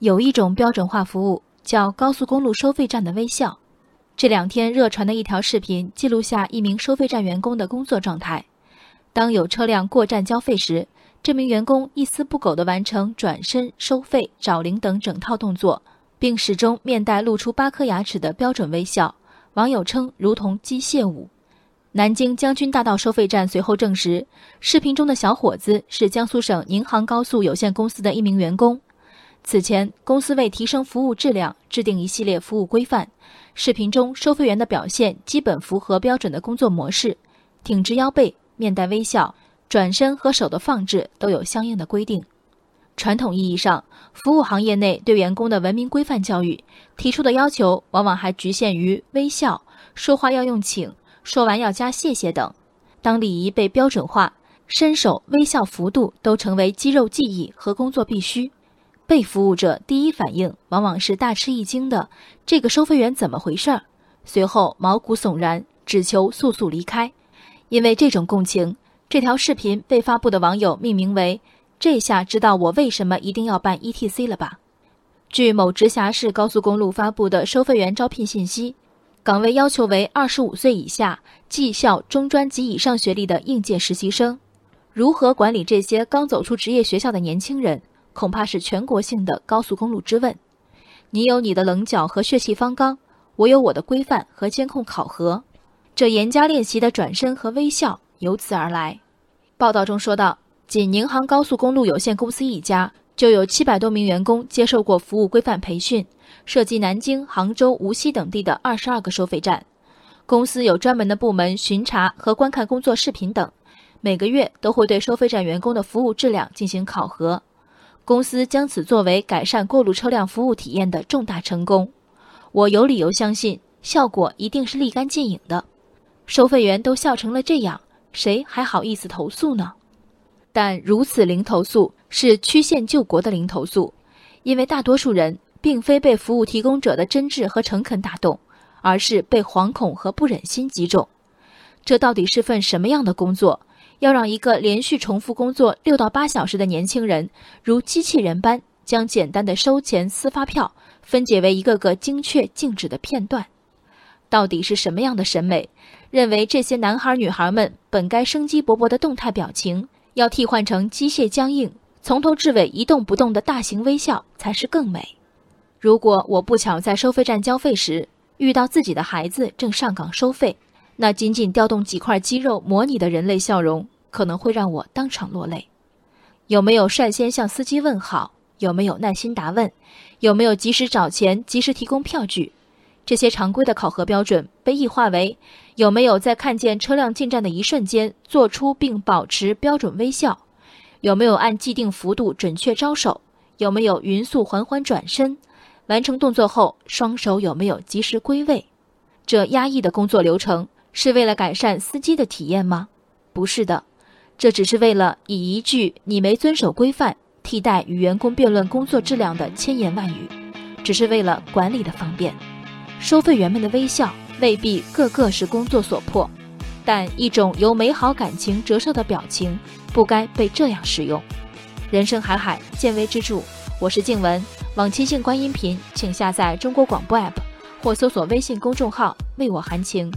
有一种标准化服务叫高速公路收费站的微笑。这两天热传的一条视频记录下一名收费站员工的工作状态。当有车辆过站交费时，这名员工一丝不苟地完成转身、收费、找零等整套动作，并始终面带露出八颗牙齿的标准微笑。网友称，如同机械舞。南京将军大道收费站随后证实，视频中的小伙子是江苏省宁杭高速有限公司的一名员工。此前，公司为提升服务质量，制定一系列服务规范。视频中收费员的表现基本符合标准的工作模式，挺直腰背，面带微笑，转身和手的放置都有相应的规定。传统意义上，服务行业内对员工的文明规范教育提出的要求，往往还局限于微笑、说话要用请、说完要加谢谢等。当礼仪被标准化，伸手、微笑幅度都成为肌肉记忆和工作必须。被服务者第一反应往往是大吃一惊的“这个收费员怎么回事儿”，随后毛骨悚然，只求速速离开。因为这种共情，这条视频被发布的网友命名为“这下知道我为什么一定要办 ETC 了吧”。据某直辖市高速公路发布的收费员招聘信息，岗位要求为二十五岁以下、技校中专及以上学历的应届实习生。如何管理这些刚走出职业学校的年轻人？恐怕是全国性的高速公路之问。你有你的棱角和血气方刚，我有我的规范和监控考核。这严加练习的转身和微笑由此而来。报道中说道，仅宁杭高速公路有限公司一家就有七百多名员工接受过服务规范培训，涉及南京、杭州、无锡等地的二十二个收费站。公司有专门的部门巡查和观看工作视频等，每个月都会对收费站员工的服务质量进行考核。公司将此作为改善过路车辆服务体验的重大成功，我有理由相信效果一定是立竿见影的。收费员都笑成了这样，谁还好意思投诉呢？但如此零投诉是曲线救国的零投诉，因为大多数人并非被服务提供者的真挚和诚恳打动，而是被惶恐和不忍心击中。这到底是份什么样的工作？要让一个连续重复工作六到八小时的年轻人，如机器人般将简单的收钱撕发票分解为一个个精确静止的片段，到底是什么样的审美？认为这些男孩女孩们本该生机勃勃的动态表情，要替换成机械僵硬、从头至尾一动不动的大型微笑才是更美。如果我不巧在收费站交费时遇到自己的孩子正上岗收费，那仅仅调动几块肌肉模拟的人类笑容，可能会让我当场落泪。有没有率先向司机问好？有没有耐心答问？有没有及时找钱、及时提供票据？这些常规的考核标准被异化为：有没有在看见车辆进站的一瞬间做出并保持标准微笑？有没有按既定幅度准确招手？有没有匀速缓缓转身？完成动作后，双手有没有及时归位？这压抑的工作流程。是为了改善司机的体验吗？不是的，这只是为了以一句“你没遵守规范”替代与员工辩论工作质量的千言万语，只是为了管理的方便。收费员们的微笑未必个个是工作所迫，但一种由美好感情折射的表情不该被这样使用。人生海海，见微知著。我是静文，往期静观音频请下载中国广播 app 或搜索微信公众号“为我含情”。